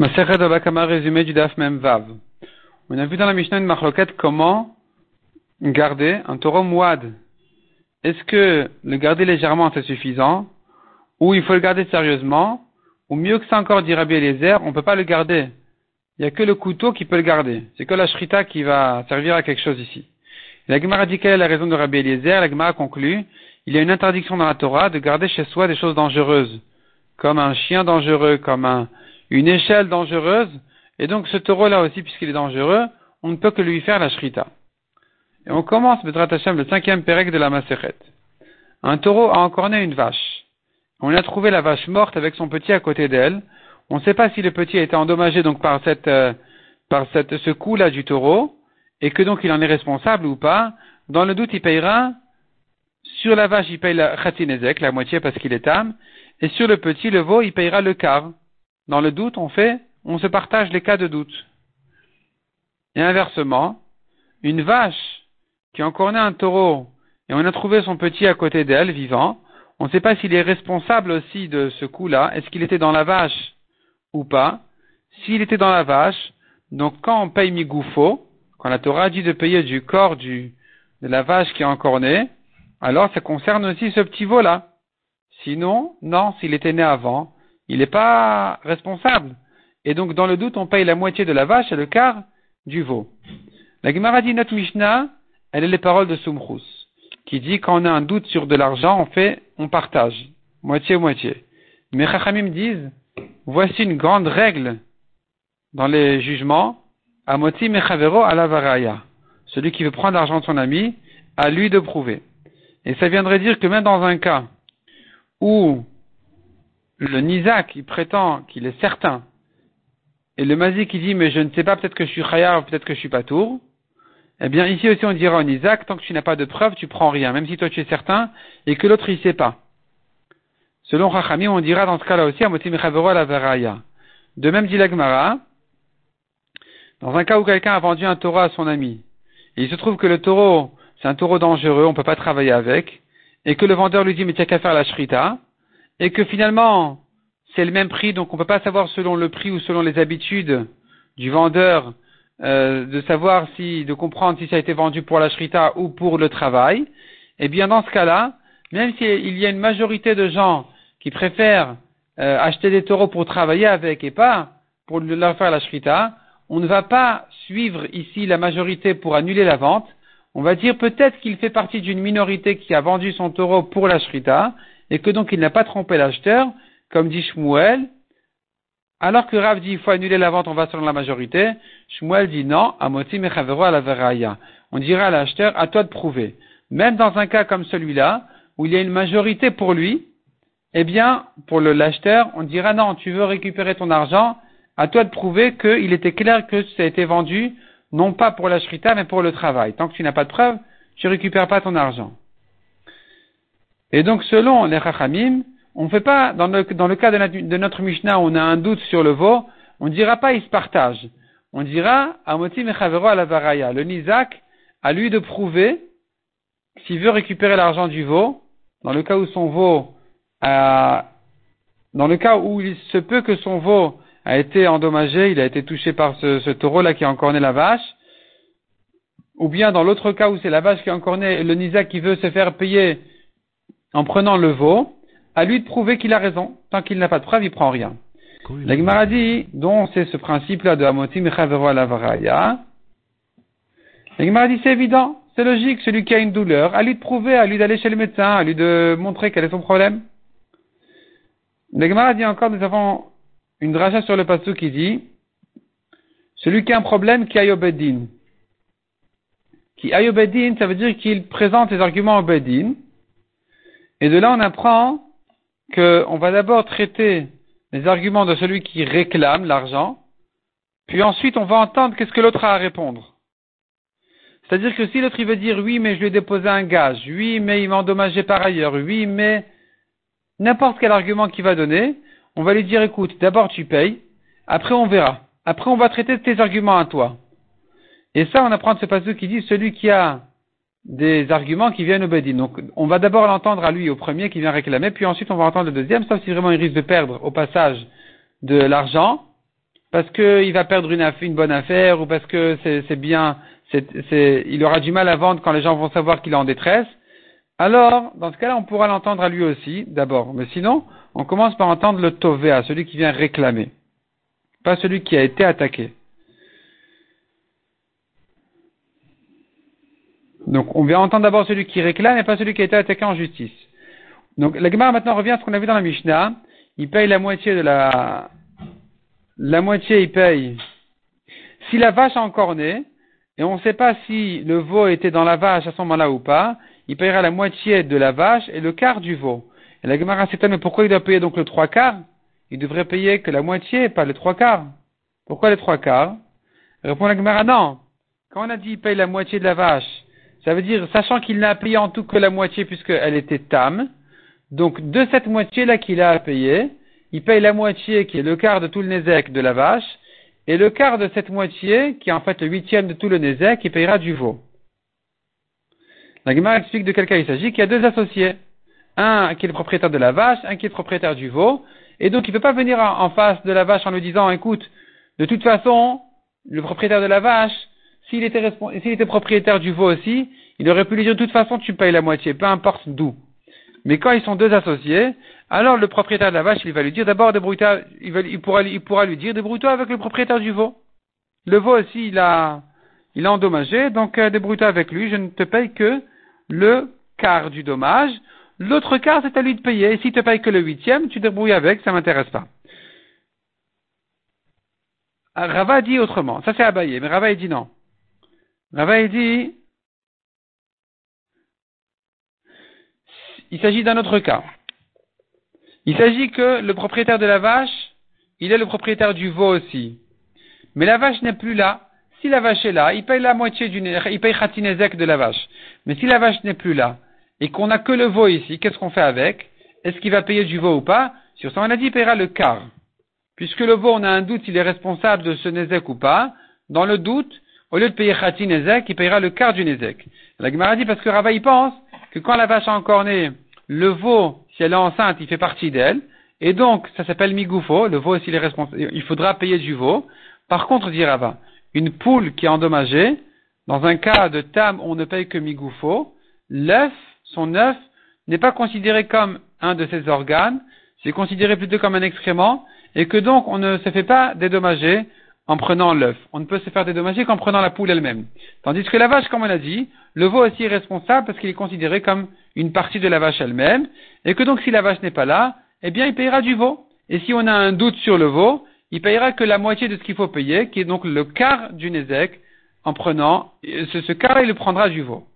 Maseret Abakama résumé du Daf Mem Vav. On a vu dans la Mishnah une marloquette comment garder un taureau mouad. Est-ce que le garder légèrement c'est suffisant? Ou il faut le garder sérieusement? Ou mieux que ça encore dit Rabbi Eliezer, on ne peut pas le garder. Il n'y a que le couteau qui peut le garder. C'est que la shrita qui va servir à quelque chose ici. La Gemara dit quelle la raison de Rabbi Eliezer? La Gemara conclut il y a une interdiction dans la Torah de garder chez soi des choses dangereuses, comme un chien dangereux, comme un, une échelle dangereuse, et donc ce taureau-là aussi, puisqu'il est dangereux, on ne peut que lui faire la shrita. Et on commence, Bedrat Hashem, le cinquième pérec de la Maseret. Un taureau a encorné une vache. On a trouvé la vache morte avec son petit à côté d'elle. On ne sait pas si le petit a été endommagé donc par cette, euh, par cette, ce coup-là du taureau, et que donc il en est responsable ou pas. Dans le doute, il payera. Sur la vache, il paye la khatinezek, la moitié parce qu'il est âme, et sur le petit, le veau, il payera le quart. Dans le doute, on fait, on se partage les cas de doute. Et inversement, une vache qui a encore né un taureau et on a trouvé son petit à côté d'elle, vivant, on ne sait pas s'il est responsable aussi de ce coup-là. Est-ce qu'il était dans la vache ou pas? S'il était dans la vache, donc quand on paye migoufo, quand la Torah dit de payer du corps de la vache qui est encore née, alors ça concerne aussi ce petit veau-là. Sinon, non, s'il était né avant, il n'est pas responsable. Et donc, dans le doute, on paye la moitié de la vache et le quart du veau. La Gemara dit notre Mishnah, elle est les paroles de Sumrus, qui dit quand a un doute sur de l'argent, on fait, on partage, moitié-moitié. Mais Chachamim disent, voici une grande règle dans les jugements, Amoti Mechavero Alavaraya. Celui qui veut prendre l'argent de son ami, à lui de prouver. Et ça viendrait dire que même dans un cas où le Nizak, il prétend qu'il est certain, et le Mazik, qui dit, mais je ne sais pas, peut-être que je suis Chayar, peut-être que je suis pas tour, eh bien, ici aussi, on dira au Nizak, tant que tu n'as pas de preuve, tu prends rien, même si toi tu es certain, et que l'autre, il sait pas. Selon Rachami, on dira dans ce cas-là aussi, Amotim la Veraya. De même, dit l'Agmara, dans un cas où quelqu'un a vendu un taureau à son ami, et il se trouve que le taureau, c'est un taureau dangereux, on ne peut pas travailler avec, et que le vendeur lui dit, mais tu qu'à faire la shrita, et que finalement c'est le même prix, donc on ne peut pas savoir selon le prix ou selon les habitudes du vendeur euh, de savoir si, de comprendre si ça a été vendu pour la shrita ou pour le travail, eh bien dans ce cas-là, même s'il y a une majorité de gens qui préfèrent euh, acheter des taureaux pour travailler avec et pas pour leur faire la shrita, on ne va pas suivre ici la majorité pour annuler la vente. On va dire peut-être qu'il fait partie d'une minorité qui a vendu son taureau pour la shrita et que donc il n'a pas trompé l'acheteur, comme dit Shmuel, alors que Rav dit il faut annuler la vente, on va selon la majorité, Shmuel dit non, amoti mechavero à la veraya. On dira à l'acheteur, à toi de prouver. Même dans un cas comme celui-là, où il y a une majorité pour lui, eh bien, pour l'acheteur, on dira non, tu veux récupérer ton argent, à toi de prouver qu'il était clair que ça a été vendu, non pas pour la shrita, mais pour le travail. Tant que tu n'as pas de preuve, tu récupères pas ton argent. Et donc, selon les Chachamim, on ne fait pas, dans le, dans le cas de notre, Mishnah, on a un doute sur le veau, on ne dira pas il se partage. On dira, Amoti Mechavero à la Varaya. Le Nizak, à lui de prouver, s'il veut récupérer l'argent du veau, dans le cas où son veau a, dans le cas où il se peut que son veau a été endommagé, il a été touché par ce, ce taureau-là qui a encorné la vache, ou bien dans l'autre cas où c'est la vache qui a encorné, le Nizak qui veut se faire payer en prenant le veau, à lui de prouver qu'il a raison. Tant qu'il n'a pas de preuve, il prend rien. La Gemara dit, dont c'est ce principe-là de Amotim la Varaya. La Gemara dit, c'est évident, c'est logique, celui qui a une douleur, à lui de prouver, à lui d'aller chez le médecin, à lui de montrer quel est son problème. La Gemara dit encore, nous avons une dracha sur le passou qui dit, celui qui a un problème, qui aille au Bedin. Qui aille au Bedin, ça veut dire qu'il présente les arguments au Bedin, et de là, on apprend qu'on va d'abord traiter les arguments de celui qui réclame l'argent, puis ensuite on va entendre qu'est-ce que l'autre a à répondre. C'est-à-dire que si l'autre il veut dire oui, mais je lui ai déposé un gage, oui, mais il m'a endommagé par ailleurs, oui, mais n'importe quel argument qu'il va donner, on va lui dire écoute, d'abord tu payes, après on verra. Après on va traiter tes arguments à toi. Et ça, on apprend de ce passage qui dit celui qui a des arguments qui viennent au Bedin. Donc, on va d'abord l'entendre à lui, au premier qui vient réclamer, puis ensuite on va entendre le deuxième, sauf si vraiment il risque de perdre au passage de l'argent. parce qu'il va perdre une, bonne affaire ou parce que c'est bien, il aura du mal à vendre quand les gens vont savoir qu'il est en détresse, alors, dans ce cas-là, on pourra l'entendre à lui aussi, d'abord. Mais sinon, on commence par entendre le à celui qui vient réclamer, pas celui qui a été attaqué. Donc, on vient entendre d'abord celui qui réclame et pas celui qui a été attaqué en justice. Donc, la Gemara maintenant revient à ce qu'on a vu dans la Mishnah. Il paye la moitié de la, la moitié il paye. Si la vache a encore né, et on ne sait pas si le veau était dans la vache à ce moment-là ou pas, il payera la moitié de la vache et le quart du veau. Et la Gemara s'étonne, mais pourquoi il doit payer donc le trois quarts? Il devrait payer que la moitié, pas les trois quarts. Pourquoi les trois quarts? Répond la Gemara, non. Quand on a dit il paye la moitié de la vache, ça veut dire, sachant qu'il n'a payé en tout que la moitié puisqu'elle était tam, donc de cette moitié-là qu'il a à payer, il paye la moitié qui est le quart de tout le nézek de la vache, et le quart de cette moitié, qui est en fait le huitième de tout le nézek, il payera du veau. La explique de quel cas il s'agit, qu'il y a deux associés. Un qui est le propriétaire de la vache, un qui est le propriétaire du veau. Et donc il ne peut pas venir en face de la vache en lui disant, écoute, de toute façon, le propriétaire de la vache, s'il était, s'il propriétaire du veau aussi, il aurait pu lui dire, de toute façon, tu payes la moitié, peu importe d'où. Mais quand ils sont deux associés, alors le propriétaire de la vache, il va lui dire d'abord débrouille-toi, il, il, pourra, il lui dire débrouille-toi avec le propriétaire du veau. Le veau aussi, il a, il endommagé, donc euh, débrouille-toi avec lui, je ne te paye que le quart du dommage. L'autre quart, c'est à lui de payer. Et si tu ne payes que le huitième, tu débrouilles avec, ça m'intéresse pas. Ah, Rava dit autrement. Ça c'est Abaye, mais Rava dit non. Rava dit, il s'agit d'un autre cas. Il s'agit que le propriétaire de la vache, il est le propriétaire du veau aussi. Mais la vache n'est plus là. Si la vache est là, il paye la moitié du, il paye de la vache. Mais si la vache n'est plus là, et qu'on n'a que le veau ici, qu'est-ce qu'on fait avec? Est-ce qu'il va payer du veau ou pas? Sur ça, on a dit, il paiera le quart. Puisque le veau, on a un doute s'il est responsable de ce nezek ou pas. Dans le doute, au lieu de payer khatinezek, il paiera le quart du nezek. La Gemara dit parce que Rava, il pense que quand la vache a encore né, le veau, si elle est enceinte, il fait partie d'elle. Et donc, ça s'appelle migoufo. Le veau, s'il est responsable, il faudra payer du veau. Par contre, dit Rava, une poule qui est endommagée, dans un cas de tam, on ne paye que migoufo, l'œuf, son œuf, n'est pas considéré comme un de ses organes, c'est considéré plutôt comme un excrément, et que donc on ne se fait pas dédommager en prenant l'œuf. On ne peut se faire dédommager qu'en prenant la poule elle-même. Tandis que la vache, comme on l'a dit, le veau aussi est responsable parce qu'il est considéré comme une partie de la vache elle-même, et que donc si la vache n'est pas là, eh bien il payera du veau. Et si on a un doute sur le veau, il payera que la moitié de ce qu'il faut payer, qui est donc le quart du Nézek, en prenant, ce, ce quart il le prendra du veau.